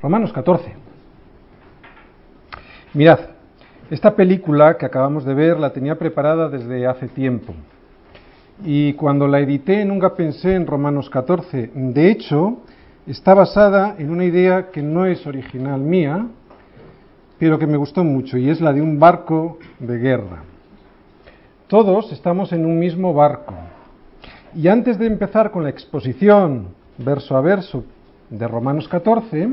Romanos 14. Mirad, esta película que acabamos de ver la tenía preparada desde hace tiempo. Y cuando la edité nunca pensé en Romanos 14. De hecho, está basada en una idea que no es original mía, pero que me gustó mucho, y es la de un barco de guerra. Todos estamos en un mismo barco. Y antes de empezar con la exposición verso a verso de Romanos 14,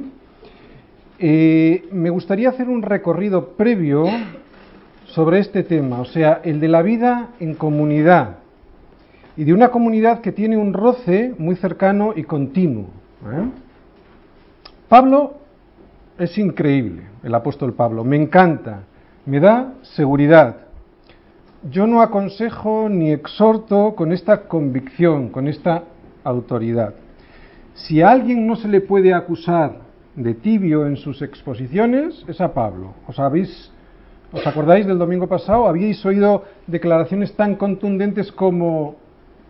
eh, me gustaría hacer un recorrido previo sobre este tema, o sea, el de la vida en comunidad, y de una comunidad que tiene un roce muy cercano y continuo. ¿eh? Pablo es increíble, el apóstol Pablo, me encanta, me da seguridad. Yo no aconsejo ni exhorto con esta convicción, con esta autoridad. Si a alguien no se le puede acusar de tibio en sus exposiciones, es a Pablo. ¿Os, ¿Os acordáis del domingo pasado? ¿Habíais oído declaraciones tan contundentes como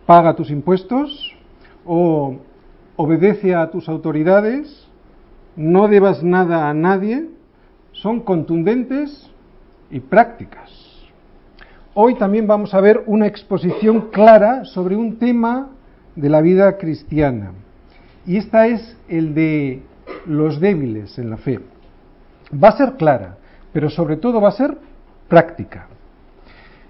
paga tus impuestos o obedece a tus autoridades, no debas nada a nadie? Son contundentes y prácticas. Hoy también vamos a ver una exposición clara sobre un tema de la vida cristiana y esta es el de los débiles en la fe. Va a ser clara, pero sobre todo va a ser práctica.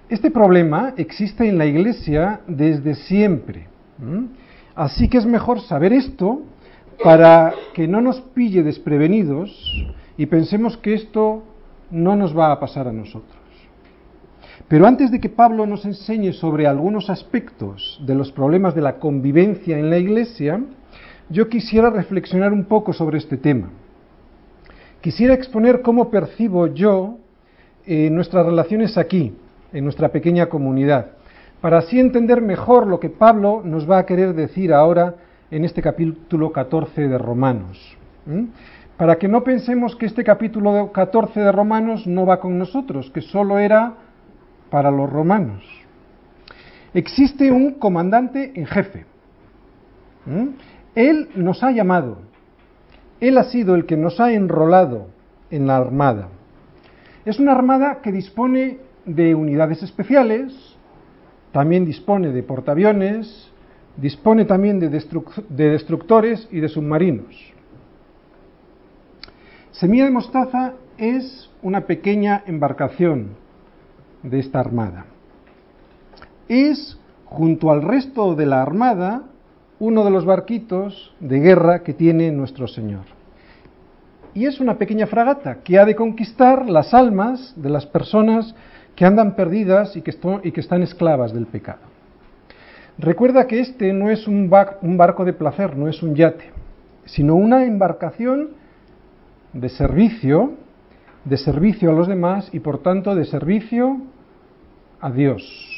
Este problema existe en la Iglesia desde siempre. Así que es mejor saber esto para que no nos pille desprevenidos y pensemos que esto no nos va a pasar a nosotros. Pero antes de que Pablo nos enseñe sobre algunos aspectos de los problemas de la convivencia en la Iglesia, yo quisiera reflexionar un poco sobre este tema. Quisiera exponer cómo percibo yo eh, nuestras relaciones aquí, en nuestra pequeña comunidad, para así entender mejor lo que Pablo nos va a querer decir ahora en este capítulo 14 de Romanos. Para que no pensemos que este capítulo 14 de Romanos no va con nosotros, que solo era para los romanos. Existe un comandante en jefe. Él nos ha llamado, Él ha sido el que nos ha enrolado en la armada. Es una armada que dispone de unidades especiales, también dispone de portaaviones, dispone también de, destructores y de submarinos. Semilla de Mostaza es una pequeña embarcación de esta armada. Es, junto al resto de la armada, uno de los barquitos de guerra que tiene nuestro Señor. Y es una pequeña fragata que ha de conquistar las almas de las personas que andan perdidas y que, están esclavas del pecado. Recuerda que este no es un, un barco de placer, no es un yate, sino una embarcación de servicio, de servicio a los demás y por tanto de servicio a Dios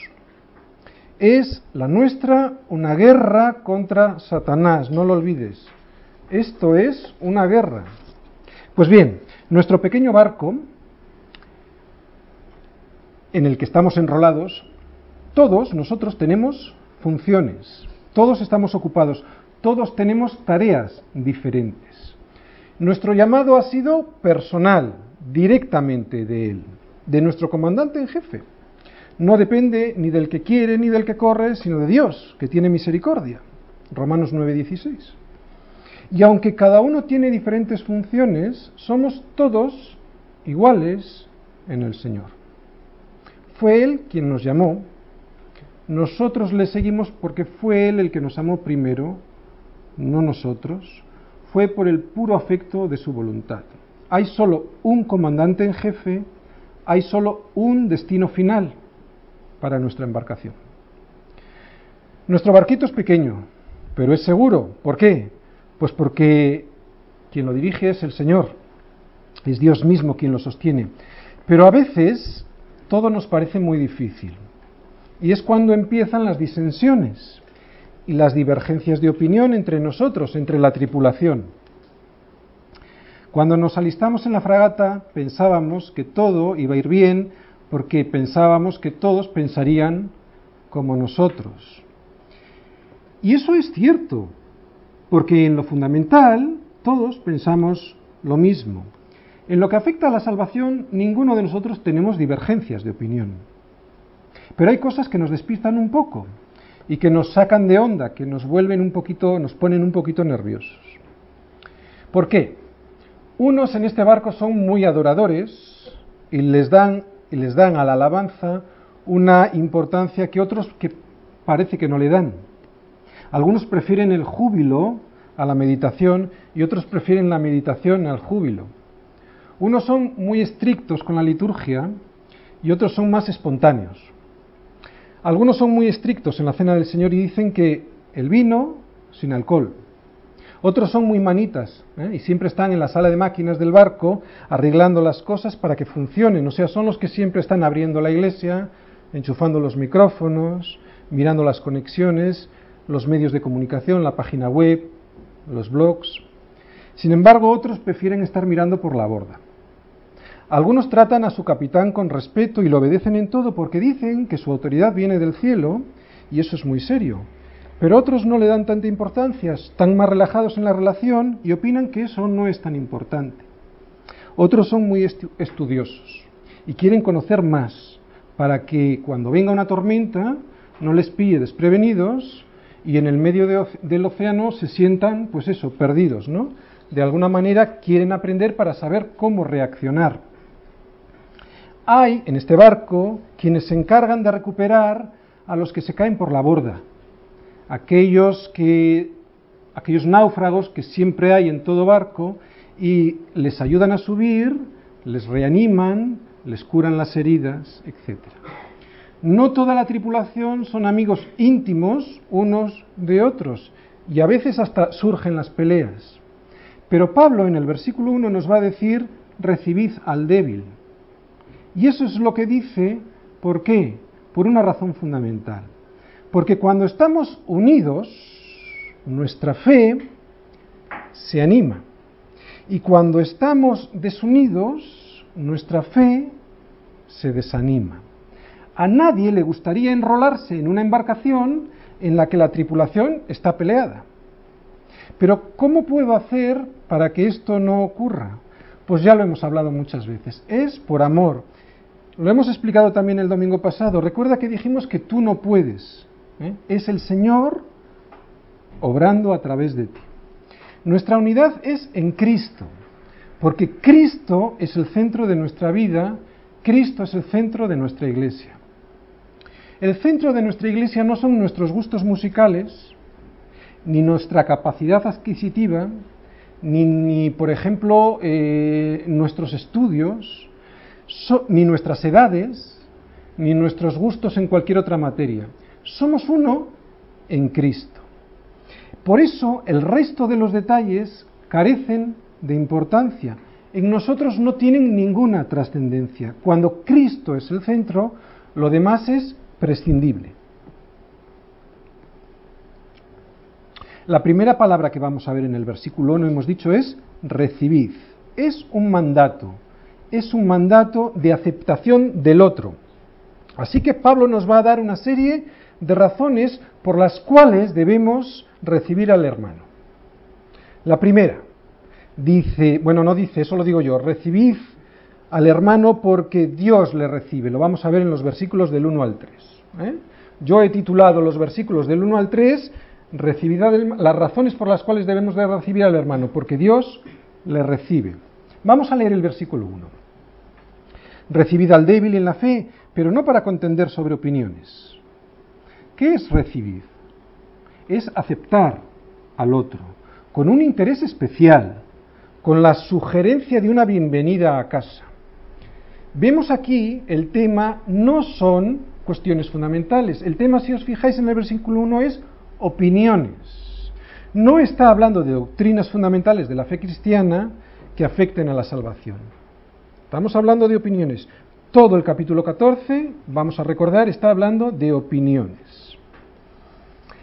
es la nuestra una guerra contra Satanás, no lo olvides. Esto es una guerra. Pues bien, nuestro pequeño barco en el que estamos enrolados, todos nosotros tenemos funciones, todos estamos ocupados, todos tenemos tareas diferentes. Nuestro llamado ha sido personal, directamente de él, de nuestro comandante en jefe no depende ni del que quiere ni del que corre, sino de Dios, que tiene misericordia. Romanos 9:16. Y aunque cada uno tiene diferentes funciones, somos todos iguales en el Señor. Fue Él quien nos llamó, nosotros le seguimos porque fue Él el que nos amó primero, no nosotros, fue por el puro afecto de su voluntad. Hay solo un comandante en jefe, hay solo un destino final, para nuestra embarcación. Nuestro barquito es pequeño, pero es seguro. ¿Por qué? Pues porque quien lo dirige es el Señor, es Dios mismo quien lo sostiene. Pero a veces todo nos parece muy difícil. Y es cuando empiezan las disensiones y las divergencias de opinión entre nosotros, entre la tripulación. Cuando nos alistamos en la fragata pensábamos que todo iba a ir bien porque pensábamos que todos pensarían como nosotros. Y eso es cierto, porque en lo fundamental todos pensamos lo mismo. En lo que afecta a la salvación, ninguno de nosotros tenemos divergencias de opinión. Pero hay cosas que nos despistan un poco y que nos sacan de onda, que nos vuelven un poquito, nos ponen un poquito nerviosos. ¿Por qué? Unos en este barco son muy adoradores y les dan, y les dan a la alabanza una importancia que otros que parece que no le dan. Algunos prefieren el júbilo a la meditación y otros prefieren la meditación al júbilo. Unos son muy estrictos con la liturgia y otros son más espontáneos. Algunos son muy estrictos en la cena del Señor y dicen que el vino sin alcohol. Otros son muy manitas ¿eh? y siempre están en la sala de máquinas del barco arreglando las cosas para que funcionen. O sea, son los que siempre están abriendo la iglesia, enchufando los micrófonos, mirando las conexiones, los medios de comunicación, la página web, los blogs. Sin embargo, otros prefieren estar mirando por la borda. Algunos tratan a su capitán con respeto y lo obedecen en todo porque dicen que su autoridad viene del cielo y eso es muy serio. Pero otros no le dan tanta importancia, están más relajados en la relación y opinan que eso no es tan importante. Otros son muy estudiosos y quieren conocer más para que cuando venga una tormenta no les pille desprevenidos y en el medio del océano se sientan, pues eso, perdidos, ¿no? De alguna manera quieren aprender para saber cómo reaccionar. Hay en este barco quienes se encargan de recuperar a los que se caen por la borda, aquellos que aquellos náufragos que siempre hay en todo barco y les ayudan a subir, les reaniman, les curan las heridas, etcétera. No toda la tripulación son amigos íntimos unos de otros y a veces hasta surgen las peleas. Pero Pablo en el versículo 1 nos va a decir, recibid al débil. Y eso es lo que dice, ¿por qué? Por una razón fundamental. Porque cuando estamos unidos, nuestra fe se anima. Y cuando estamos desunidos, nuestra fe se desanima. A nadie le gustaría enrolarse en una embarcación en la que la tripulación está peleada. Pero ¿cómo puedo hacer para que esto no ocurra? Pues ya lo hemos hablado muchas veces. Es por amor. Lo hemos explicado también el domingo pasado. Recuerda que dijimos que tú no puedes. ¿Eh? Es el Señor obrando a través de ti. Nuestra unidad es en Cristo, porque Cristo es el centro de nuestra vida, Cristo es el centro de nuestra iglesia. El centro de nuestra iglesia no son nuestros gustos musicales, ni nuestra capacidad adquisitiva, ni, por ejemplo, eh, nuestros estudios, ni nuestras edades, ni nuestros gustos en cualquier otra materia. Somos uno en Cristo. Por eso el resto de los detalles carecen de importancia. En nosotros no tienen ninguna trascendencia. Cuando Cristo es el centro, lo demás es prescindible. La primera palabra que vamos a ver en el versículo 1 hemos dicho es recibid. Es un mandato, es un mandato de aceptación del otro. Así que Pablo nos va a dar una serie de razones por las cuales debemos recibir al hermano. La primera, dice, bueno, no dice, eso lo digo yo, recibid al hermano porque Dios le recibe. Lo vamos a ver en los versículos del 1 al 3. ¿eh? Yo he titulado los versículos del 1 al 3 las razones por las cuales debemos de recibir al hermano, porque Dios le recibe. Vamos a leer el versículo 1. Recibid al débil en la fe, pero no para contender sobre opiniones. ¿Qué es recibir? Es aceptar al otro, con un interés especial, con la sugerencia de una bienvenida a casa. Vemos aquí el tema no son cuestiones fundamentales. El tema, si os fijáis en el versículo 1, es opiniones. No está hablando de doctrinas fundamentales de la fe cristiana que afecten a la salvación. Estamos hablando de opiniones. Todo el capítulo 14, vamos a recordar, está hablando de opiniones.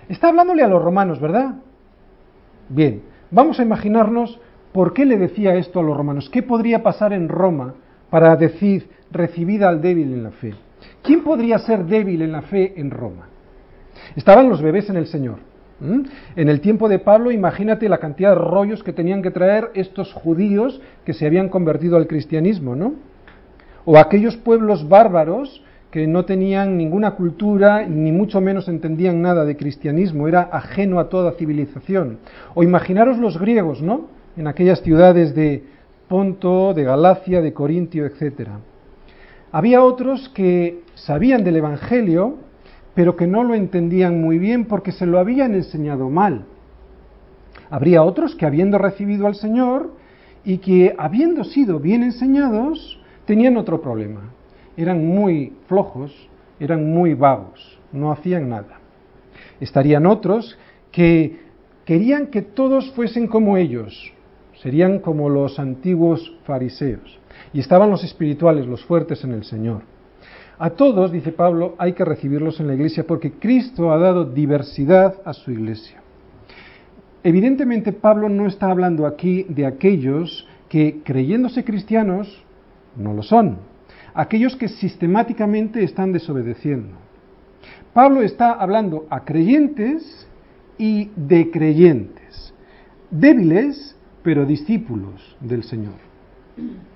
Está hablándole a los romanos, ¿verdad? Bien, vamos a imaginarnos por qué le decía esto a los romanos. ¿Qué podría pasar en Roma para decir recibida al débil en la fe? ¿Quién podría ser débil en la fe en Roma? Estaban los bebés en el Señor. En el tiempo de Pablo, imagínate la cantidad de rollos que tenían que traer estos judíos que se habían convertido al cristianismo, ¿no? O aquellos pueblos bárbaros que no tenían ninguna cultura ni mucho menos entendían nada de cristianismo, era ajeno a toda civilización. O imaginaros los griegos, ¿no? En aquellas ciudades de Ponto, de Galacia, de Corintio, etc. Había otros que sabían del Evangelio, pero que no lo entendían muy bien porque se lo habían enseñado mal. Habría otros que habiendo recibido al Señor y que habiendo sido bien enseñados, tenían otro problema. Eran muy flojos, eran muy vagos, no hacían nada. Estarían otros que querían que todos fuesen como ellos, serían como los antiguos fariseos. Y estaban los espirituales, los fuertes en el Señor. A todos, dice Pablo, hay que recibirlos en la iglesia porque Cristo ha dado diversidad a su iglesia. Evidentemente Pablo no está hablando aquí de aquellos que creyéndose cristianos no lo son, aquellos que sistemáticamente están desobedeciendo. Pablo está hablando a creyentes y de creyentes, débiles pero discípulos del Señor.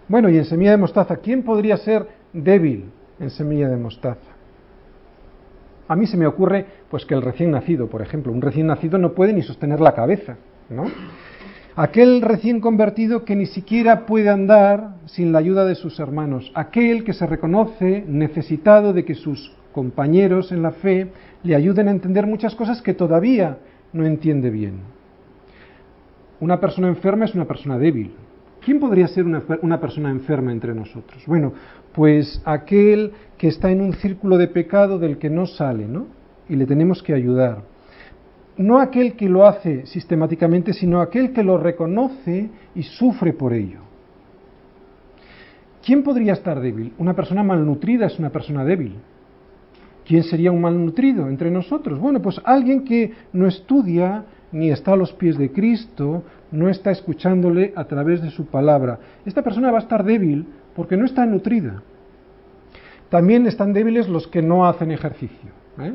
Bueno, y en semilla de mostaza, ¿quién podría ser débil en semilla de mostaza. A mí se me ocurre pues que el recién nacido, por ejemplo, un recién nacido no puede ni sostener la cabeza, ¿no? Aquel recién convertido que ni siquiera puede andar sin la ayuda de sus hermanos, aquel que se reconoce necesitado de que sus compañeros en la fe le ayuden a entender muchas cosas que todavía no entiende bien. Una persona enferma es una persona débil, ¿Quién podría ser una, persona enferma entre nosotros? Bueno, pues aquel que está en un círculo de pecado del que no sale, ¿no? Y le tenemos que ayudar. No aquel que lo hace sistemáticamente, sino aquel que lo reconoce y sufre por ello. ¿Quién podría estar débil? Una persona malnutrida es una persona débil. ¿Quién sería un malnutrido entre nosotros? Bueno, pues alguien que no estudia, ni está a los pies de Cristo, no está escuchándole a través de su palabra. Esta persona va a estar débil porque no está nutrida. También están débiles los que no hacen ejercicio. ¿eh?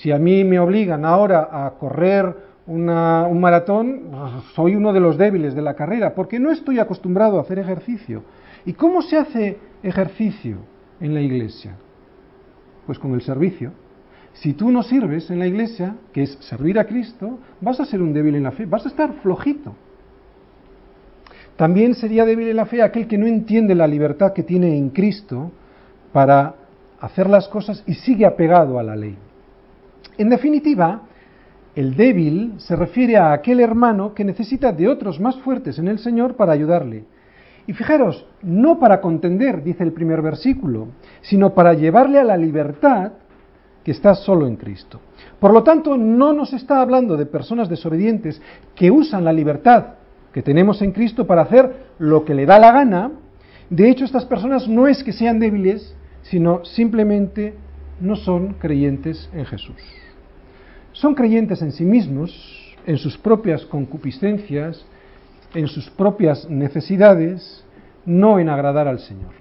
Si a mí me obligan ahora a correr un maratón, soy uno de los débiles de la carrera, porque no estoy acostumbrado a hacer ejercicio. ¿Y cómo se hace ejercicio en la iglesia? Pues con el servicio. Si tú no sirves en la iglesia, que es servir a Cristo, vas a ser un débil en la fe, vas a estar flojito. También sería débil en la fe aquel que no entiende la libertad que tiene en Cristo para hacer las cosas y sigue apegado a la ley. En definitiva, el débil se refiere a aquel hermano que necesita de otros más fuertes en el Señor para ayudarle. Y fijaros, no para contender, dice el primer versículo, sino para llevarle a la libertad que está solo en Cristo. Por lo tanto, no nos está hablando de personas desobedientes que usan la libertad que tenemos en Cristo para hacer lo que le da la gana. De hecho, estas personas no es que sean débiles, sino simplemente no son creyentes en Jesús. Son creyentes en sí mismos, en sus propias concupiscencias, en sus propias necesidades, no en agradar al Señor.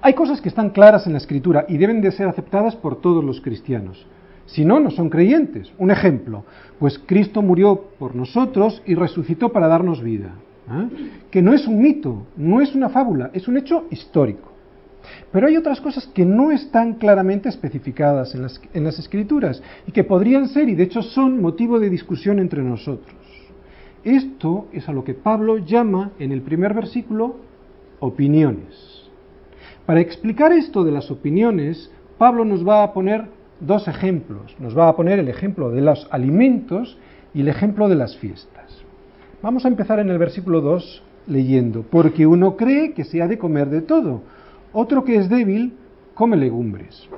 Hay cosas que están claras en la Escritura y deben de ser aceptadas por todos los cristianos. Si no, no son creyentes. Un ejemplo, pues Cristo murió por nosotros y resucitó para darnos vida. ¿eh? Que no es un mito, no es una fábula, es un hecho histórico. Pero hay otras cosas que no están claramente especificadas en las, escrituras y que podrían ser y de hecho son motivo de discusión entre nosotros. Esto es a lo que Pablo llama en el primer versículo opiniones. Para explicar esto de las opiniones, Pablo nos va a poner dos ejemplos. Nos va a poner el ejemplo de los alimentos y el ejemplo de las fiestas. Vamos a empezar en el versículo 2 leyendo, porque uno cree que se ha de comer de todo, otro que es débil come legumbres.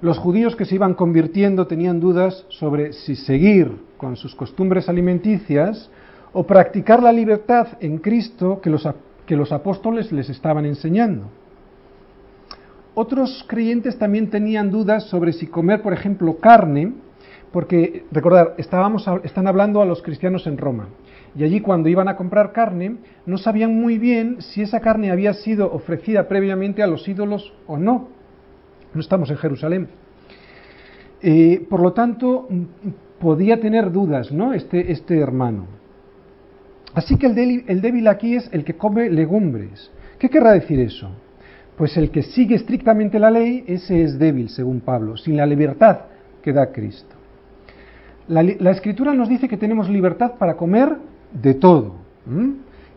Los judíos que se iban convirtiendo tenían dudas sobre si seguir con sus costumbres alimenticias o practicar la libertad en Cristo que los que los apóstoles les estaban enseñando. Otros creyentes también tenían dudas sobre si comer, por ejemplo, carne, porque, recordar, estábamos, están hablando a los cristianos en Roma, y allí cuando iban a comprar carne, no sabían muy bien si esa carne había sido ofrecida previamente a los ídolos o no. No estamos en Jerusalén. Eh, por lo tanto, podía tener dudas, ¿no? Este, este hermano. Así que el débil, el débil aquí es el que come legumbres. ¿Qué querrá decir eso? Pues el que sigue estrictamente la ley, ese es débil, según Pablo, sin la libertad que da Cristo. La, escritura nos dice que tenemos libertad para comer de todo.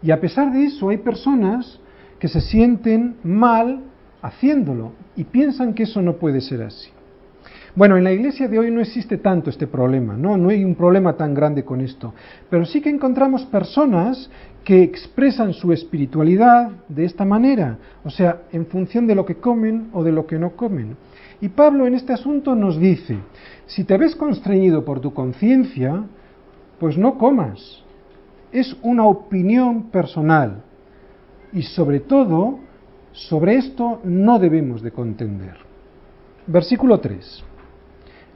Y a pesar de eso hay personas que se sienten mal haciéndolo y piensan que eso no puede ser así. Bueno, en la iglesia de hoy no existe tanto este problema, ¿no? No hay un problema tan grande con esto. Pero sí que encontramos personas que expresan su espiritualidad de esta manera, o sea, en función de lo que comen o de lo que no comen. Y Pablo en este asunto nos dice, si te ves constreñido por tu conciencia, pues no comas. Es una opinión personal. Y sobre todo, sobre esto no debemos de contender. Versículo 3.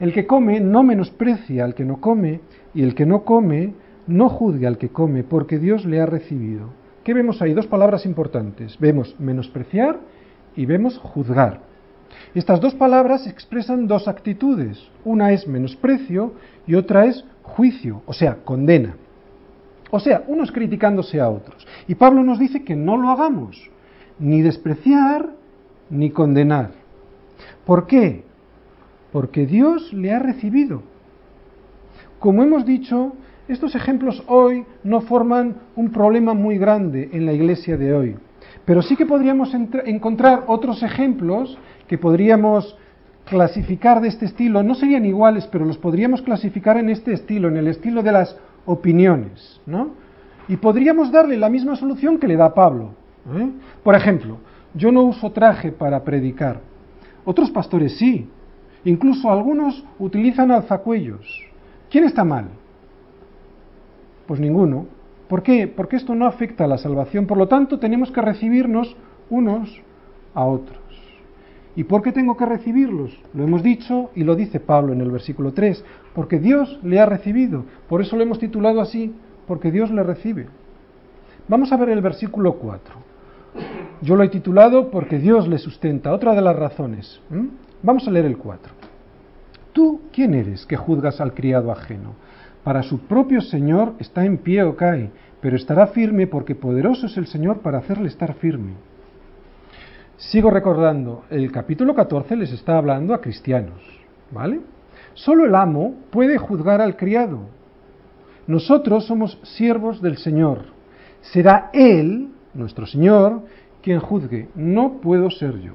El que come no menosprecia al que no come, y el que no come no juzgue al que come, porque Dios le ha recibido. ¿Qué vemos ahí? Dos palabras importantes. Vemos menospreciar y vemos juzgar. Estas dos palabras expresan dos actitudes. Una es menosprecio y otra es juicio, o sea, condena. O sea, unos criticándose a otros. Y Pablo nos dice que no lo hagamos, ni despreciar ni condenar. ¿Por qué? porque Dios le ha recibido. Como hemos dicho, estos ejemplos hoy no forman un problema muy grande en la iglesia de hoy, pero sí que podríamos encontrar otros ejemplos que podríamos clasificar de este estilo, no serían iguales, pero los podríamos clasificar en este estilo, en el estilo de las opiniones, ¿no? Y podríamos darle la misma solución que le da Pablo. ¿eh? Por ejemplo, yo no uso traje para predicar. Otros pastores sí, Incluso algunos utilizan alzacuellos. ¿Quién está mal? Pues ninguno. ¿Por qué? Porque esto no afecta a la salvación. Por lo tanto, tenemos que recibirnos unos a otros. ¿Y por qué tengo que recibirlos? Lo hemos dicho y lo dice Pablo en el versículo 3. Porque Dios le ha recibido. Por eso lo hemos titulado así, porque Dios le recibe. Vamos a ver el versículo 4. Yo lo he titulado porque Dios le sustenta. Otra de las razones. Vamos a leer el 4. ¿Tú quién eres que juzgas al criado ajeno? Para su propio Señor está en pie o cae, pero estará firme porque poderoso es el Señor para hacerle estar firme. Sigo recordando, el capítulo 14 les está hablando a cristianos, ¿vale? Solo el amo puede juzgar al criado. Nosotros somos siervos del Señor. Será Él, nuestro Señor, quien juzgue, no puedo ser yo.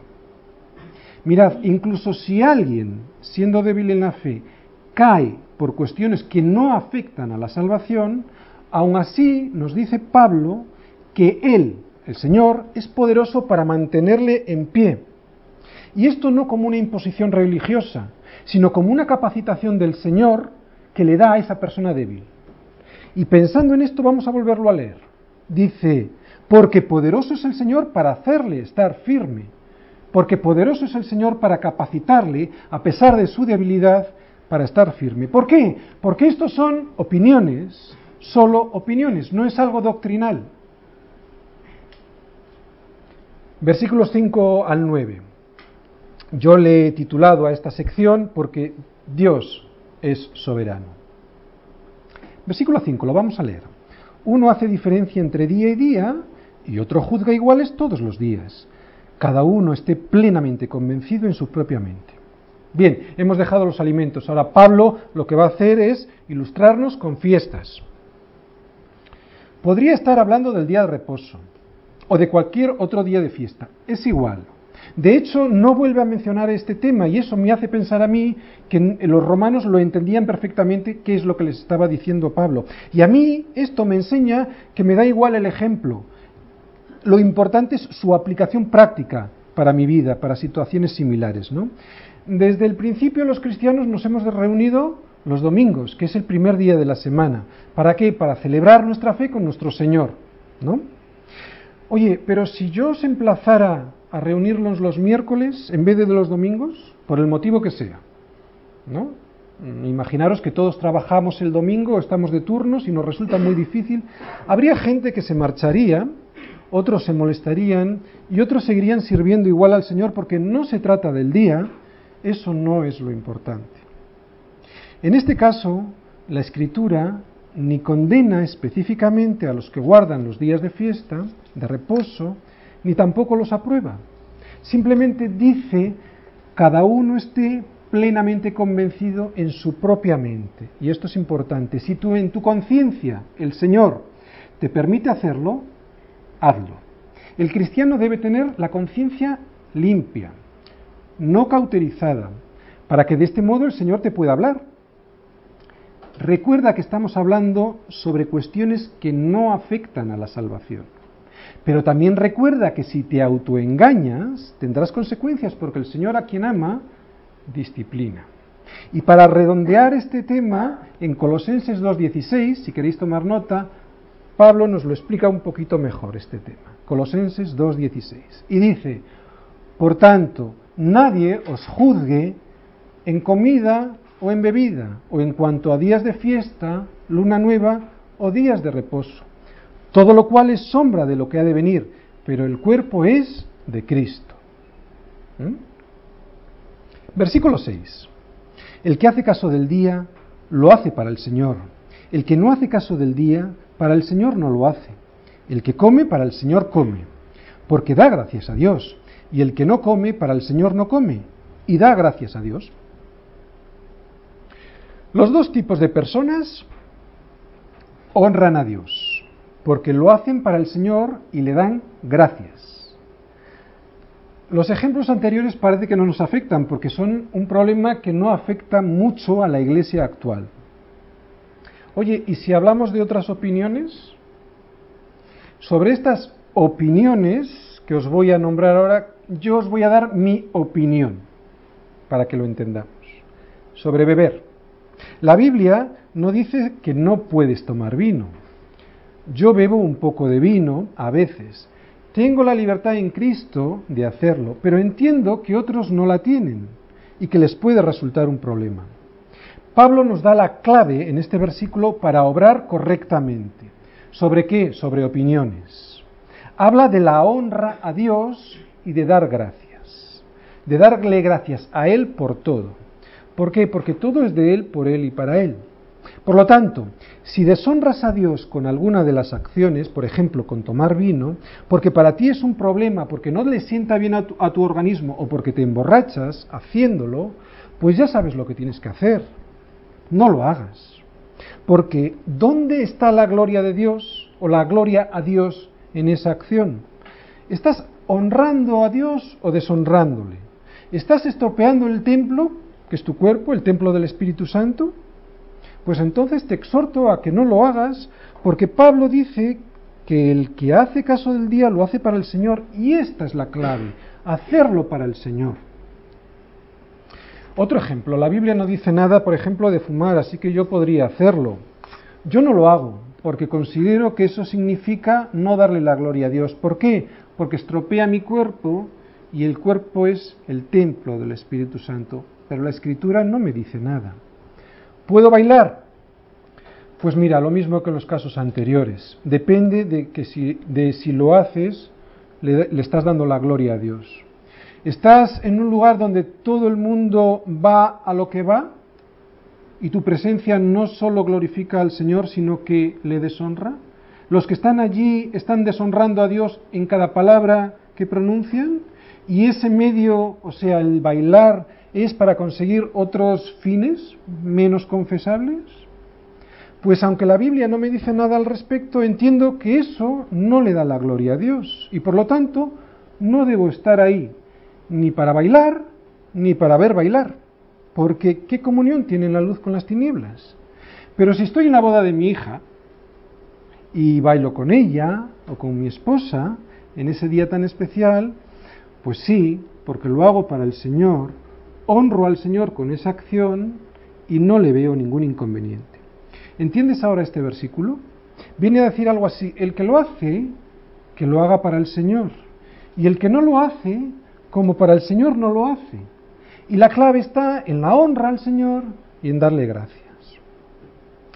Mirad, incluso si alguien, siendo débil en la fe, cae por cuestiones que no afectan a la salvación, aún así nos dice Pablo que Él, el Señor, es poderoso para mantenerle en pie. Y esto no como una imposición religiosa, sino como una capacitación del Señor que le da a esa persona débil. Y pensando en esto vamos a volverlo a leer. Dice, porque poderoso es el Señor para hacerle estar firme porque poderoso es el Señor para capacitarle, a pesar de su debilidad, para estar firme. ¿Por qué? Porque estos son opiniones, solo opiniones, no es algo doctrinal. Versículos 5 al 9. Yo le he titulado a esta sección porque Dios es soberano. Versículo 5, lo vamos a leer. Uno hace diferencia entre día y día y otro juzga iguales todos los días cada uno esté plenamente convencido en su propia mente. Bien, hemos dejado los alimentos. Ahora Pablo lo que va a hacer es ilustrarnos con fiestas. Podría estar hablando del día de reposo o de cualquier otro día de fiesta. Es igual. De hecho, no vuelve a mencionar este tema y eso me hace pensar a mí que los romanos lo entendían perfectamente qué es lo que les estaba diciendo Pablo. Y a mí esto me enseña que me da igual el ejemplo lo importante es su aplicación práctica para mi vida, para situaciones similares. ¿no? Desde el principio los cristianos nos hemos reunido los domingos, que es el primer día de la semana. ¿Para qué? Para celebrar nuestra fe con nuestro Señor. ¿no? Oye, pero si yo os emplazara a reunirnos los miércoles en vez de los domingos, por el motivo que sea, ¿no? Imaginaros que todos trabajamos el domingo, estamos de turnos y nos resulta muy difícil. Habría gente que se marcharía otros se molestarían y otros seguirían sirviendo igual al Señor porque no se trata del día, eso no es lo importante. En este caso, la escritura ni condena específicamente a los que guardan los días de fiesta, de reposo, ni tampoco los aprueba. Simplemente dice, cada uno esté plenamente convencido en su propia mente. Y esto es importante. Si tú en tu conciencia el Señor te permite hacerlo, hazlo. El cristiano debe tener la conciencia limpia, no cauterizada, para que de este modo el Señor te pueda hablar. Recuerda que estamos hablando sobre cuestiones que no afectan a la salvación. Pero también recuerda que si te autoengañas, tendrás consecuencias porque el Señor a quien ama, disciplina. Y para redondear este tema, en Colosenses 2.16, si queréis tomar nota, Pablo nos lo explica un poquito mejor este tema. Colosenses 2.16. Y dice, por tanto, nadie os juzgue en comida o en bebida, o en cuanto a días de fiesta, luna nueva o días de reposo. Todo lo cual es sombra de lo que ha de venir, pero el cuerpo es de Cristo. ¿Mm? Versículo 6. El que hace caso del día, lo hace para el Señor. El que no hace caso del día, para el Señor no lo hace. El que come, para el Señor come, porque da gracias a Dios. Y el que no come, para el Señor no come, y da gracias a Dios. Los dos tipos de personas honran a Dios, porque lo hacen para el Señor y le dan gracias. Los ejemplos anteriores parece que no nos afectan, porque son un problema que no afecta mucho a la iglesia actual. Oye, ¿y si hablamos de otras opiniones? Sobre estas opiniones que os voy a nombrar ahora, yo os voy a dar mi opinión, para que lo entendamos. Sobre beber. La Biblia no dice que no puedes tomar vino. Yo bebo un poco de vino a veces. Tengo la libertad en Cristo de hacerlo, pero entiendo que otros no la tienen y que les puede resultar un problema. Pablo nos da la clave en este versículo para obrar correctamente. ¿Sobre qué? Sobre opiniones. Habla de la honra a Dios y de dar gracias. De darle gracias a Él por todo. ¿Por qué? Porque todo es de Él, por Él y para Él. Por lo tanto, si deshonras a Dios con alguna de las acciones, por ejemplo, con tomar vino, porque para ti es un problema, porque no le sienta bien a tu, a tu, organismo o porque te emborrachas haciéndolo, pues ya sabes lo que tienes que hacer. No lo hagas. Porque ¿dónde está la gloria de Dios o la gloria a Dios en esa acción? ¿Estás honrando a Dios o deshonrándole? ¿Estás estropeando el templo que es tu cuerpo, el templo del Espíritu Santo, pues entonces te exhorto a que no lo hagas, porque Pablo dice que el que hace caso del día lo hace para el Señor, y esta es la clave, hacerlo para el Señor. Otro ejemplo, la Biblia no dice nada, por ejemplo, de fumar, así que yo podría hacerlo. Yo no lo hago, porque considero que eso significa no darle la gloria a Dios. ¿Por qué? Porque estropea mi cuerpo y el cuerpo es el templo del Espíritu Santo pero la escritura no me dice nada. ¿Puedo bailar? Pues mira, lo mismo que en los casos anteriores. Depende de, que si, de si lo haces, le, le estás dando la gloria a Dios. ¿Estás en un lugar donde todo el mundo va a lo que va? ¿Y tu presencia no solo glorifica al Señor, sino que le deshonra? ¿Los que están allí están deshonrando a Dios en cada palabra que pronuncian? ¿Y ese medio, o sea, el bailar, es para conseguir otros fines menos confesables? Pues aunque la Biblia no me dice nada al respecto, entiendo que eso no le da la gloria a Dios y por lo tanto no debo estar ahí ni para bailar ni para ver bailar, porque ¿qué comunión tiene la luz con las tinieblas? Pero si estoy en la boda de mi hija y bailo con ella o con mi esposa en ese día tan especial, pues sí, porque lo hago para el Señor, honro al Señor con esa acción y no le veo ningún inconveniente. ¿Entiendes ahora este versículo? Viene a decir algo así, el que lo hace, que lo haga para el Señor, y el que no lo hace, como para el Señor no lo hace. Y la clave está en la honra al Señor y en darle gracias.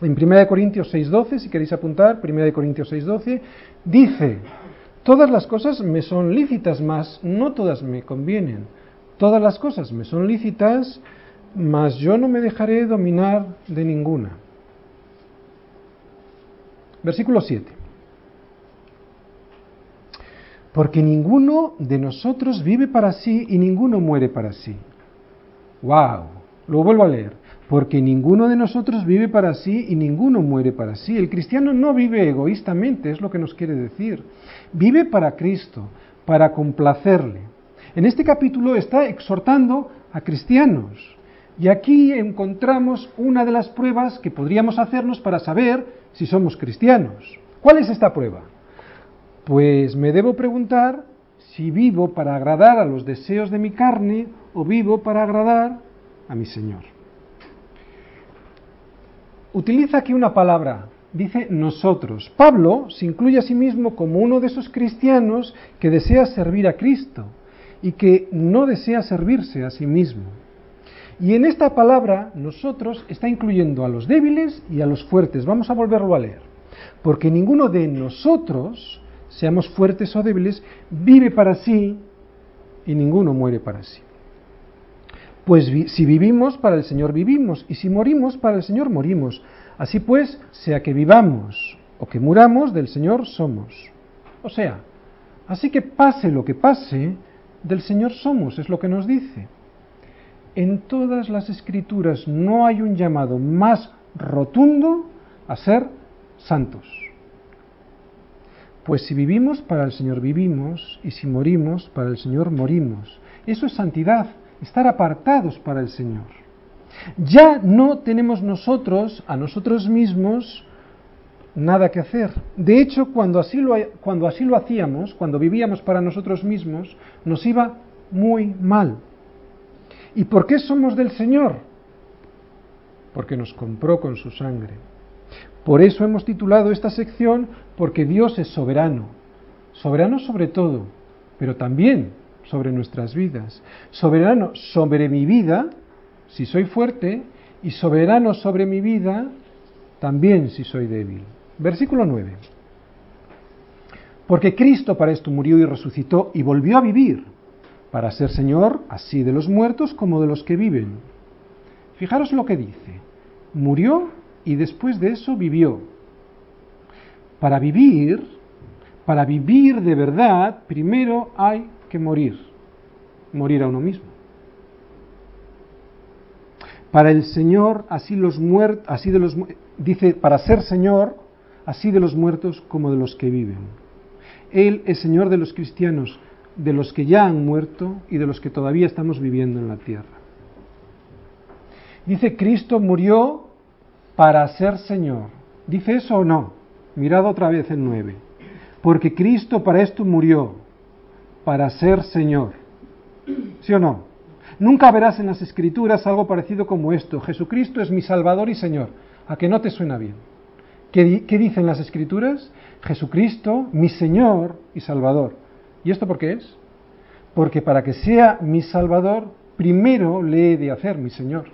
En 1 Corintios 6:12, si queréis apuntar, 1 Corintios 6:12, dice, todas las cosas me son lícitas, mas no todas me convienen. Todas las cosas me son lícitas, mas yo no me dejaré dominar de ninguna. Versículo 7. Porque ninguno de nosotros vive para sí y ninguno muere para sí. ¡Wow! Lo vuelvo a leer. Porque ninguno de nosotros vive para sí y ninguno muere para sí. El cristiano no vive egoístamente, es lo que nos quiere decir. Vive para Cristo, para complacerle. En este capítulo está exhortando a cristianos. Y aquí encontramos una de las pruebas que podríamos hacernos para saber si somos cristianos. ¿Cuál es esta prueba? Pues me debo preguntar si vivo para agradar a los deseos de mi carne o vivo para agradar a mi Señor. Utiliza aquí una palabra, dice nosotros. Pablo se incluye a sí mismo como uno de esos cristianos que desea servir a Cristo y que no desea servirse a sí mismo. Y en esta palabra nosotros está incluyendo a los débiles y a los fuertes. Vamos a volverlo a leer. Porque ninguno de nosotros, seamos fuertes o débiles, vive para sí y ninguno muere para sí. Pues si vivimos, para el Señor vivimos, y si morimos, para el Señor morimos. Así pues, sea que vivamos o que muramos, del Señor somos. O sea, así que pase lo que pase, del Señor somos, es lo que nos dice. En todas las escrituras no hay un llamado más rotundo a ser santos. Pues si vivimos, para el Señor vivimos, y si morimos, para el Señor morimos. Eso es santidad, estar apartados para el Señor. Ya no tenemos nosotros, a nosotros mismos, nada que hacer. De hecho, cuando así lo, cuando así lo hacíamos, cuando vivíamos para nosotros mismos, nos iba muy mal. ¿Y por qué somos del Señor? Porque nos compró con su sangre. Por eso hemos titulado esta sección porque Dios es soberano. Soberano sobre todo, pero también sobre nuestras vidas. Soberano sobre mi vida, si soy fuerte, y soberano sobre mi vida, también si soy débil. Versículo 9. Porque Cristo para esto murió y resucitó y volvió a vivir, para ser Señor así de los muertos como de los que viven. Fijaros lo que dice. Murió y después de eso vivió. Para vivir, para vivir de verdad, primero hay que morir, morir a uno mismo. Para el Señor, así los muertos, así de los dice, para ser Señor, así de los muertos como de los que viven. Él es Señor de los cristianos, de los que ya han muerto y de los que todavía estamos viviendo en la tierra. Dice, Cristo murió para ser Señor. ¿Dice eso o no? Mirad otra vez el 9. Porque Cristo para esto murió, para ser Señor. ¿Sí o no? Nunca verás en las Escrituras algo parecido como esto. Jesucristo es mi Salvador y Señor. ¿A que no te suena bien? ¿Qué, ¿Qué, dicen las Escrituras? Jesucristo, mi Señor y Salvador. ¿Y esto por qué es? Porque para que sea mi Salvador, primero le he de hacer mi Señor.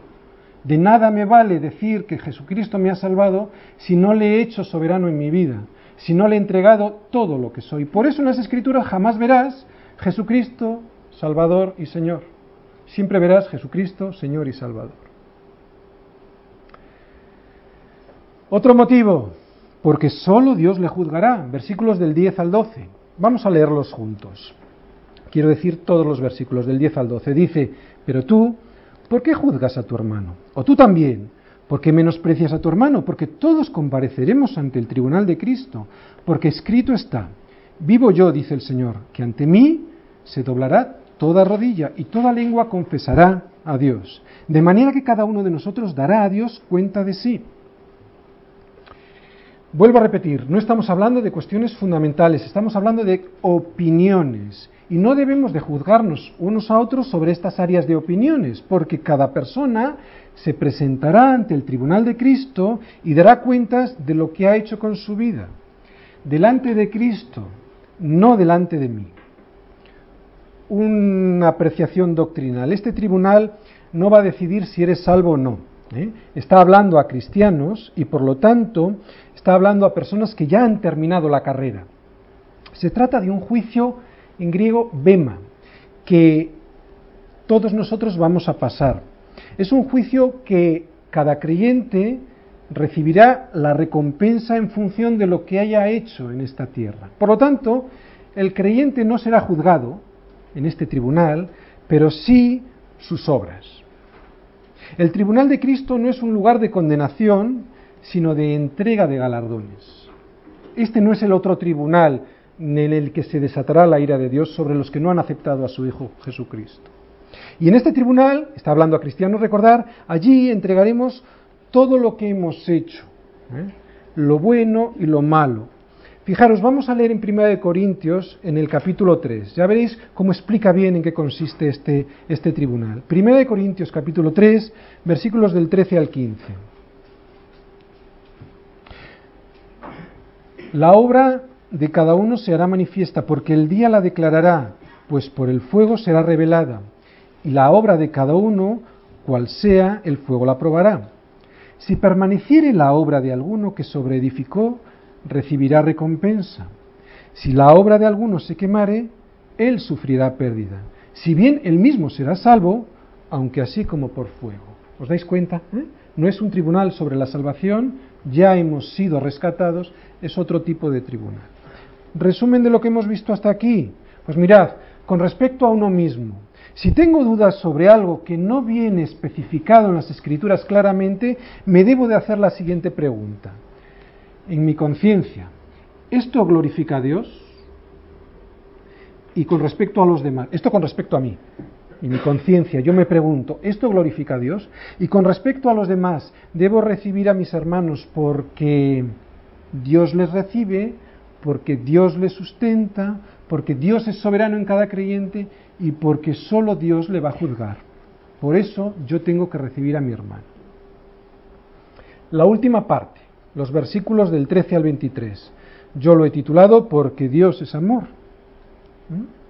De nada me vale decir que Jesucristo me ha salvado si no le he hecho soberano en mi vida, si no le he entregado todo lo que soy. Por eso en las Escrituras jamás verás Jesucristo, Salvador y Señor. Siempre verás Jesucristo, Señor y Salvador. Otro motivo, porque solo Dios le juzgará. Versículos del 10 al 12. Vamos a leerlos juntos. Quiero decir todos los versículos del 10 al 12. Dice, pero tú, ¿por qué juzgas a tu hermano? O tú también, ¿por qué menosprecias a tu hermano? Porque todos compareceremos ante el tribunal de Cristo, porque escrito está, vivo yo, dice el Señor, que ante mí se doblará toda rodilla y toda lengua confesará a Dios, de manera que cada uno de nosotros dará a Dios cuenta de sí. Vuelvo a repetir, no estamos hablando de cuestiones fundamentales, estamos hablando de opiniones. Y no debemos de juzgarnos unos a otros sobre estas áreas de opiniones, porque cada persona se presentará ante el tribunal de Cristo y dará cuentas de lo que ha hecho con su vida. Delante de Cristo, no delante de mí. Una apreciación doctrinal. Este tribunal no va a decidir si eres salvo o no. ¿Eh? Está hablando a cristianos y por lo tanto está hablando a personas que ya han terminado la carrera. Se trata de un juicio en griego bema, que todos nosotros vamos a pasar. Es un juicio que cada creyente recibirá la recompensa en función de lo que haya hecho en esta tierra. Por lo tanto, el creyente no será juzgado en este tribunal, pero sí sus obras. El tribunal de Cristo no es un lugar de condenación, sino de entrega de galardones. Este no es el otro tribunal en el que se desatará la ira de Dios sobre los que no han aceptado a su Hijo Jesucristo. Y en este tribunal, está hablando a cristianos, recordar, allí entregaremos todo lo que hemos hecho, ¿eh? lo bueno y lo malo. Fijaros, vamos a leer en 1 Corintios en el capítulo 3. Ya veréis cómo explica bien en qué consiste este, este tribunal. 1 Corintios capítulo 3, versículos del 13 al 15. La obra de cada uno se hará manifiesta, porque el día la declarará, pues por el fuego será revelada, y la obra de cada uno, cual sea, el fuego la probará. Si permaneciere la obra de alguno que sobreedificó, recibirá recompensa. Si la obra de alguno se quemare, él sufrirá pérdida. Si bien él mismo será salvo, aunque así como por fuego. ¿Os dais cuenta? ¿Eh? No es un tribunal sobre la salvación, ya hemos sido rescatados, es otro tipo de tribunal. Resumen de lo que hemos visto hasta aquí. Pues mirad, con respecto a uno mismo, si tengo dudas sobre algo que no viene especificado en las escrituras claramente, me debo de hacer la siguiente pregunta. En mi conciencia, ¿esto glorifica a Dios? Y con respecto a los demás, esto con respecto a mí, en mi conciencia, yo me pregunto, ¿esto glorifica a Dios? Y con respecto a los demás, ¿debo recibir a mis hermanos porque Dios les recibe, porque Dios les sustenta, porque Dios es soberano en cada creyente y porque solo Dios le va a juzgar. Por eso yo tengo que recibir a mi hermano. La última parte, los versículos del 13 al 23. Yo lo he titulado porque Dios es amor. ¿Mm?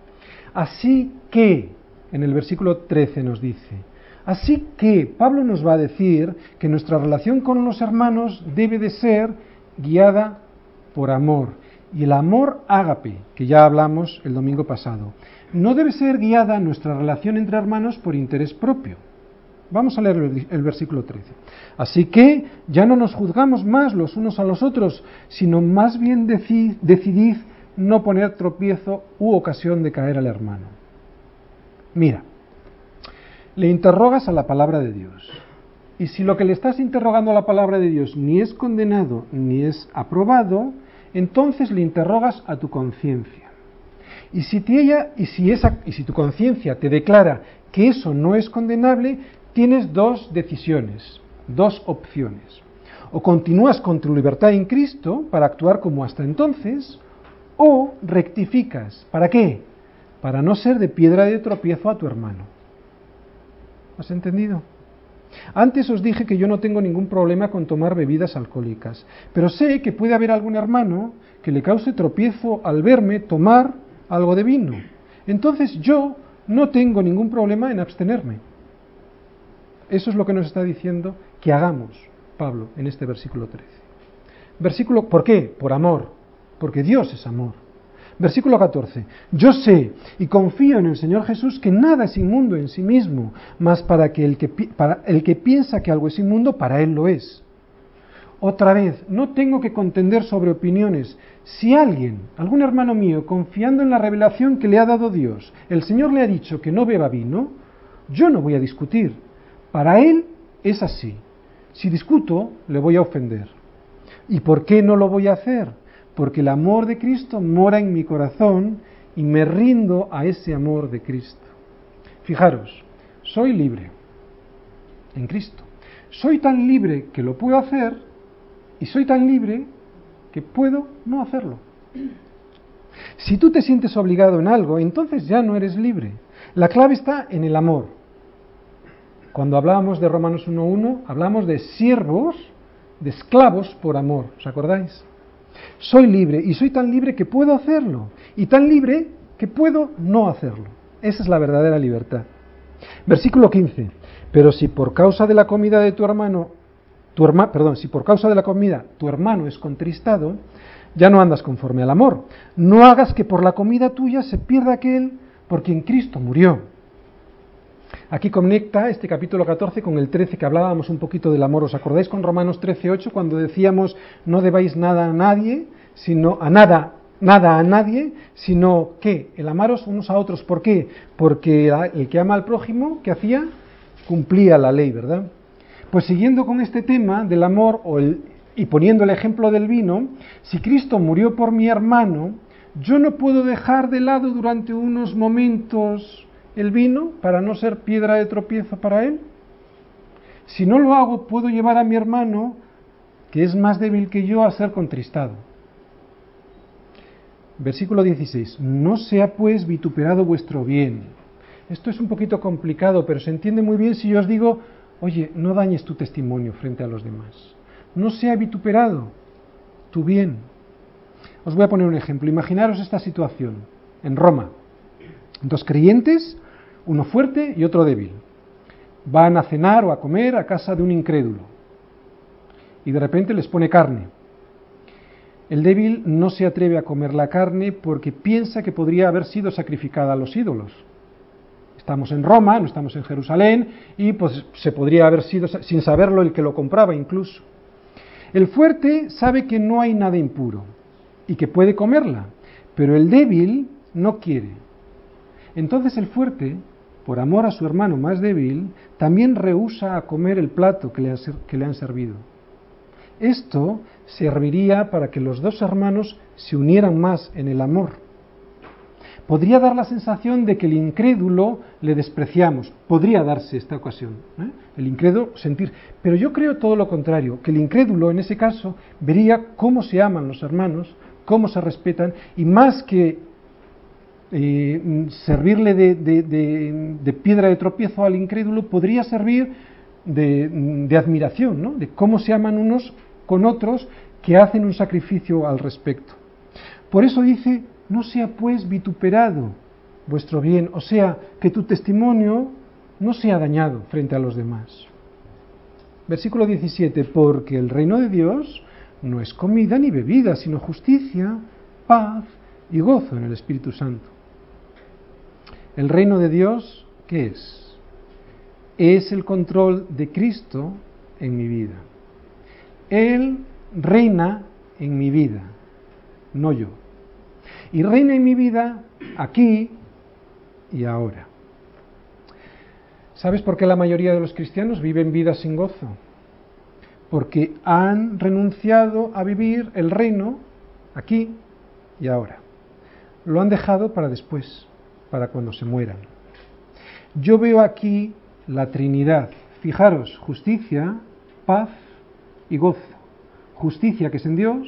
Así que, en el versículo 13 nos dice, así que Pablo nos va a decir que nuestra relación con los hermanos debe de ser guiada por amor. Y el amor ágape, que ya hablamos el domingo pasado, no debe ser guiada nuestra relación entre hermanos por interés propio. Vamos a leer el versículo 13. Así que ya no nos juzgamos más los unos a los otros, sino más bien decidid no poner tropiezo u ocasión de caer al hermano. Mira, le interrogas a la palabra de Dios. Y si lo que le estás interrogando a la palabra de Dios ni es condenado ni es aprobado, entonces le interrogas a tu conciencia. Y si, ella, y, si esa, y si tu conciencia te declara que eso no es condenable, tienes dos decisiones, dos opciones. O continúas con tu libertad en Cristo para actuar como hasta entonces, o rectificas. ¿Para qué? Para no ser de piedra de tropiezo a tu hermano. ¿Has entendido? Antes os dije que yo no tengo ningún problema con tomar bebidas alcohólicas, pero sé que puede haber algún hermano que le cause tropiezo al verme tomar algo de vino. Entonces yo no tengo ningún problema en abstenerme. Eso es lo que nos está diciendo que hagamos Pablo en este versículo 13. Versículo, ¿por qué? Por amor, porque Dios es amor. Versículo 14. Yo sé y confío en el Señor Jesús que nada es inmundo en sí mismo, mas para que el que, para el que piensa que algo es inmundo, para él lo es. Otra vez, no tengo que contender sobre opiniones. Si alguien, algún hermano mío, confiando en la revelación que le ha dado Dios, el Señor le ha dicho que no beba vino, yo no voy a discutir. Para él es así. Si discuto, le voy a ofender. ¿Y por qué no lo voy a hacer? Porque el amor de Cristo mora en mi corazón y me rindo a ese amor de Cristo. Fijaros, soy libre en Cristo. Soy tan libre que lo puedo hacer y soy tan libre que puedo no hacerlo. Si tú te sientes obligado en algo, entonces ya no eres libre. La clave está en el amor. Cuando hablábamos de Romanos 1.1, hablamos de siervos, de esclavos por amor. ¿Os acordáis? Soy libre y soy tan libre que puedo hacerlo. Y tan libre que puedo no hacerlo. Esa es la verdadera libertad. Versículo 15. Pero si por causa de la comida de tu hermano tu hermano, perdón, si por causa de la comida tu hermano es contristado, ya no andas conforme al amor. No hagas que por la comida tuya se pierda aquel por quien Cristo murió. Aquí conecta este capítulo 14 con el 13 que hablábamos un poquito del amor. ¿Os acordáis con Romanos 13:8 cuando decíamos no debáis nada a nadie, sino a nada, nada a nadie, sino que el amaros unos a otros. ¿Por qué? Porque el que ama al prójimo, ¿qué hacía? Cumplía la ley, ¿verdad? Pues siguiendo con este tema del amor o el, y poniendo el ejemplo del vino, si Cristo murió por mi hermano, yo no puedo dejar de lado durante unos momentos el vino para no ser piedra de tropiezo para él. Si no lo hago, puedo llevar a mi hermano, que es más débil que yo, a ser contristado. Versículo 16. No sea pues vituperado vuestro bien. Esto es un poquito complicado, pero se entiende muy bien si yo os digo, oye, no dañes tu testimonio frente a los demás. No sea vituperado tu bien. Os voy a poner un ejemplo. Imaginaros esta situación en Roma. Dos creyentes, uno fuerte y otro débil. Van a cenar o a comer a casa de un incrédulo. Y de repente les pone carne. El débil no se atreve a comer la carne porque piensa que podría haber sido sacrificada a los ídolos. Estamos en Roma, no estamos en Jerusalén, y pues se podría haber sido, sin saberlo, el que lo compraba incluso. El fuerte sabe que no hay nada impuro y que puede comerla, pero el débil no quiere. Entonces el fuerte, por amor a su hermano más débil, también rehúsa a comer el plato que le, han servido. Esto serviría para que los dos hermanos se unieran más en el amor. Podría dar la sensación de que el incrédulo le despreciamos. Podría darse esta ocasión. ¿eh? El incrédulo sentir. Pero yo creo todo lo contrario, que el incrédulo en ese caso vería cómo se aman los hermanos, cómo se respetan, y más que eh, servirle de, piedra de tropiezo al incrédulo, podría servir de, admiración, ¿no? de cómo se aman unos con otros que hacen un sacrificio al respecto. Por eso dice, no sea pues vituperado vuestro bien, o sea, que tu testimonio no sea dañado frente a los demás. Versículo 17, porque el reino de Dios no es comida ni bebida, sino justicia, paz y gozo en el Espíritu Santo. El reino de Dios, ¿qué es? Es el control de Cristo en mi vida. Él reina en mi vida, no yo. Y reina en mi vida aquí y ahora. ¿Sabes por qué la mayoría de los cristianos viven vidas sin gozo? Porque han renunciado a vivir el reino aquí y ahora. Lo han dejado para después, para cuando se mueran. Yo veo aquí la Trinidad. Fijaros, justicia, paz y gozo justicia que es en Dios,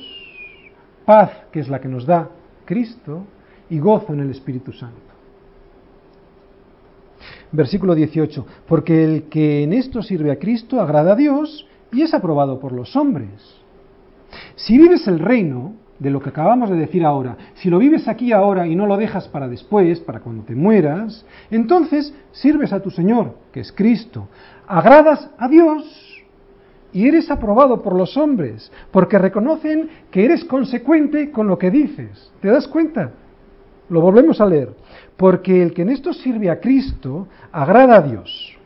paz que es la que nos da Cristo y gozo en el Espíritu Santo. Versículo 18, porque el que en esto sirve a Cristo agrada a Dios y es aprobado por los hombres. Si vives el reino, de lo que acabamos de decir ahora, si lo vives aquí ahora y no lo dejas para después, para cuando te mueras, entonces sirves a tu Señor, que es Cristo, agradas a Dios y eres aprobado por los hombres, porque reconocen que eres consecuente con lo que dices. ¿Te das cuenta? Lo volvemos a leer. Porque el que en esto sirve a Cristo agrada a Dios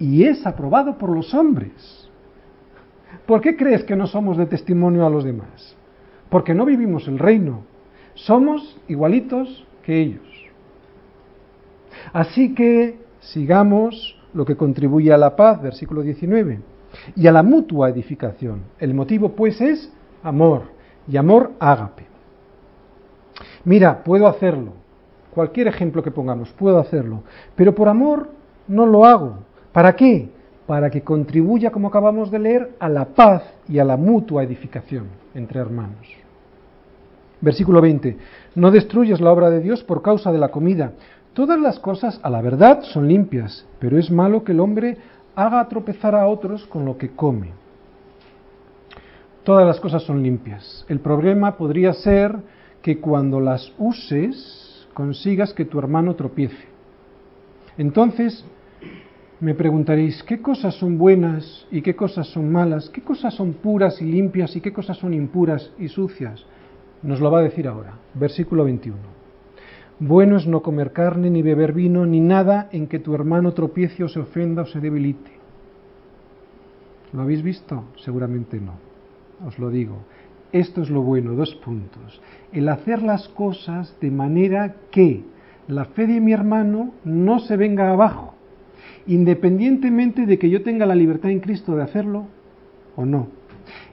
y es aprobado por los hombres. ¿Por qué crees que no somos de testimonio a los demás? Porque no vivimos el reino. Somos igualitos que ellos. Así que sigamos lo que contribuye a la paz, versículo 19 y a la mutua edificación. El motivo, pues, es amor, y amor ágape. Mira, puedo hacerlo. Cualquier ejemplo que pongamos, puedo hacerlo. Pero por amor no lo hago. ¿Para qué? Para que contribuya, como acabamos de leer, a la paz y a la mutua edificación entre hermanos. Versículo 20. No destruyes la obra de Dios por causa de la comida. Todas las cosas a la verdad son limpias, pero es malo que el hombre haga tropezar a otros con lo que come. Todas las cosas son limpias. El problema podría ser que cuando las uses consigas que tu hermano tropiece. Entonces, me preguntaréis, ¿qué cosas son buenas y qué cosas son malas? ¿Qué cosas son puras y limpias y qué cosas son impuras y sucias? Nos lo va a decir ahora, versículo 21. Bueno es no comer carne, ni beber vino, ni nada en que tu hermano tropiece o se ofenda o se debilite. ¿Lo habéis visto? Seguramente no. Os lo digo. Esto es lo bueno, dos puntos. El hacer las cosas de manera que la fe de mi hermano no se venga abajo, independientemente de que yo tenga la libertad en Cristo de hacerlo o no.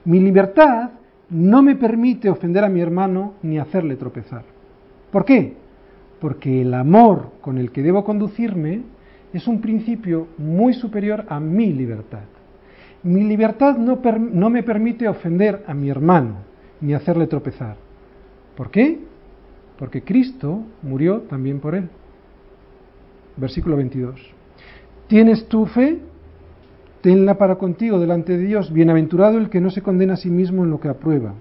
Mi libertad no me permite ofender a mi hermano ni hacerle tropezar. ¿Por qué? Porque el amor con el que debo conducirme es un principio muy superior a mi libertad. Mi libertad no, no me permite ofender a mi hermano ni hacerle tropezar. ¿Por qué? Porque Cristo murió también por él. Versículo 22. ¿Tienes tu fe? Tenla para contigo delante de Dios. Bienaventurado el que no se condena a sí mismo en lo que aprueba.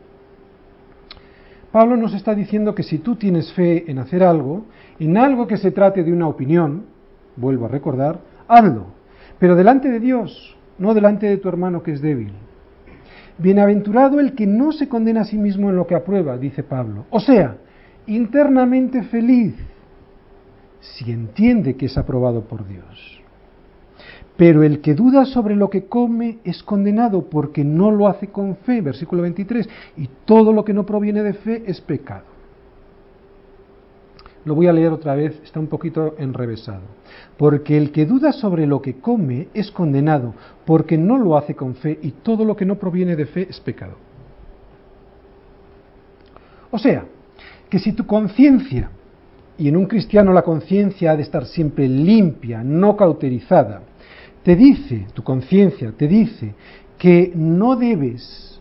Pablo nos está diciendo que si tú tienes fe en hacer algo, en algo que se trate de una opinión, vuelvo a recordar, hazlo, pero delante de Dios, no delante de tu hermano que es débil. Bienaventurado el que no se condena a sí mismo en lo que aprueba, dice Pablo. O sea, internamente feliz si entiende que es aprobado por Dios. Pero el que duda sobre lo que come es condenado porque no lo hace con fe, versículo 23, y todo lo que no proviene de fe es pecado. Lo voy a leer otra vez, está un poquito enrevesado. Porque el que duda sobre lo que come es condenado porque no lo hace con fe y todo lo que no proviene de fe es pecado. O sea, que si tu conciencia, y en un cristiano la conciencia ha de estar siempre limpia, no cauterizada, te dice, tu conciencia te dice que no debes,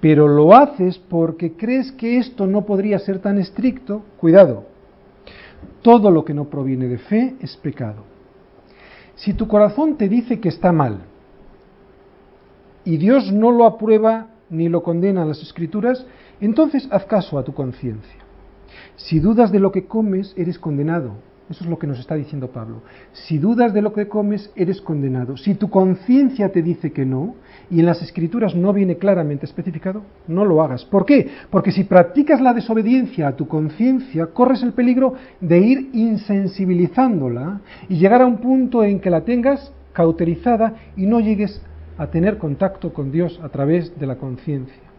pero lo haces porque crees que esto no podría ser tan estricto, cuidado, todo lo que no proviene de fe es pecado. Si tu corazón te dice que está mal y Dios no lo aprueba ni lo condena en las escrituras, entonces haz caso a tu conciencia. Si dudas de lo que comes, eres condenado, eso es lo que nos está diciendo Pablo. Si dudas de lo que comes, eres condenado. Si tu conciencia te dice que no, y en las escrituras no viene claramente especificado, no lo hagas. ¿Por qué? Porque si practicas la desobediencia a tu conciencia, corres el peligro de ir insensibilizándola y llegar a un punto en que la tengas cauterizada y no llegues a tener contacto con Dios a través de la conciencia.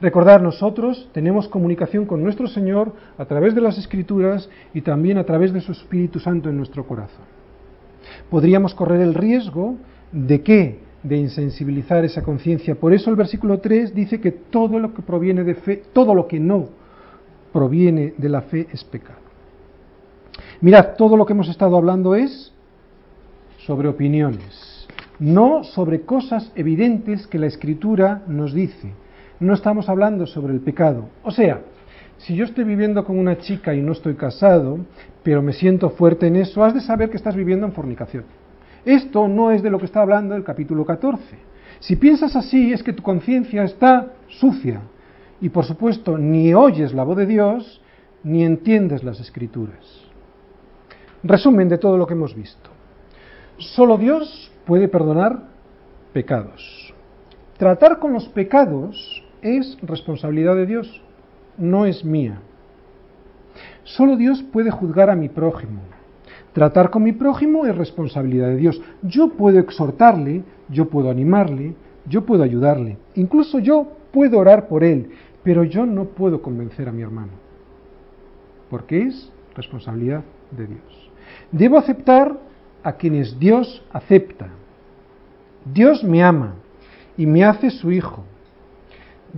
Recordar, nosotros tenemos comunicación con nuestro Señor a través de las Escrituras y también a través de su Espíritu Santo en nuestro corazón. Podríamos correr el riesgo de qué? De insensibilizar esa conciencia. Por eso el versículo 3 dice que todo lo que proviene de fe, todo lo que no proviene de la fe es pecado. Mirad, todo lo que hemos estado hablando es sobre opiniones, no sobre cosas evidentes que la Escritura nos dice no estamos hablando sobre el pecado. O sea, si yo estoy viviendo con una chica y no estoy casado, pero me siento fuerte en eso, has de saber que estás viviendo en fornicación. Esto no es de lo que está hablando el capítulo 14. Si piensas así es que tu conciencia está sucia y por supuesto ni oyes la voz de Dios ni entiendes las escrituras. Resumen de todo lo que hemos visto. Solo Dios puede perdonar pecados. Tratar con los pecados es responsabilidad de Dios, no es mía. Solo Dios puede juzgar a mi prójimo. Tratar con mi prójimo es responsabilidad de Dios. Yo puedo exhortarle, yo puedo animarle, yo puedo ayudarle, incluso yo puedo orar por él, pero yo no puedo convencer a mi hermano, porque es responsabilidad de Dios. Debo aceptar a quienes Dios acepta. Dios me ama y me hace su hijo.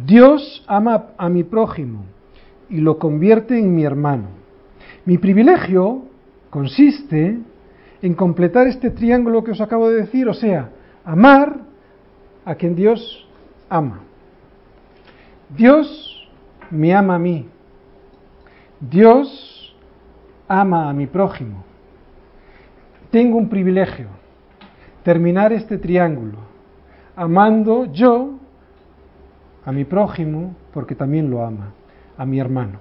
Dios ama a mi prójimo y lo convierte en mi hermano. Mi privilegio consiste en completar este triángulo que os acabo de decir, o sea, amar a quien Dios ama. Dios me ama a mí. Dios ama a mi prójimo. Tengo un privilegio, terminar este triángulo, amando yo a mi prójimo porque también lo ama, a mi hermano.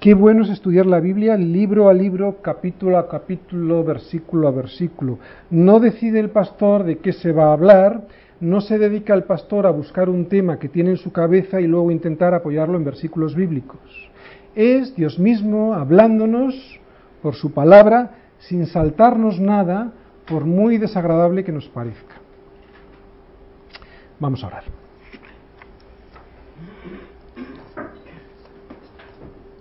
Qué bueno es estudiar la Biblia libro a libro, capítulo a capítulo, versículo a versículo. No decide el pastor de qué se va a hablar, no se dedica el pastor a buscar un tema que tiene en su cabeza y luego intentar apoyarlo en versículos bíblicos. es Dios mismo hablándonos por su palabra sin saltarnos nada, por muy desagradable que nos parezca. Vamos a orar.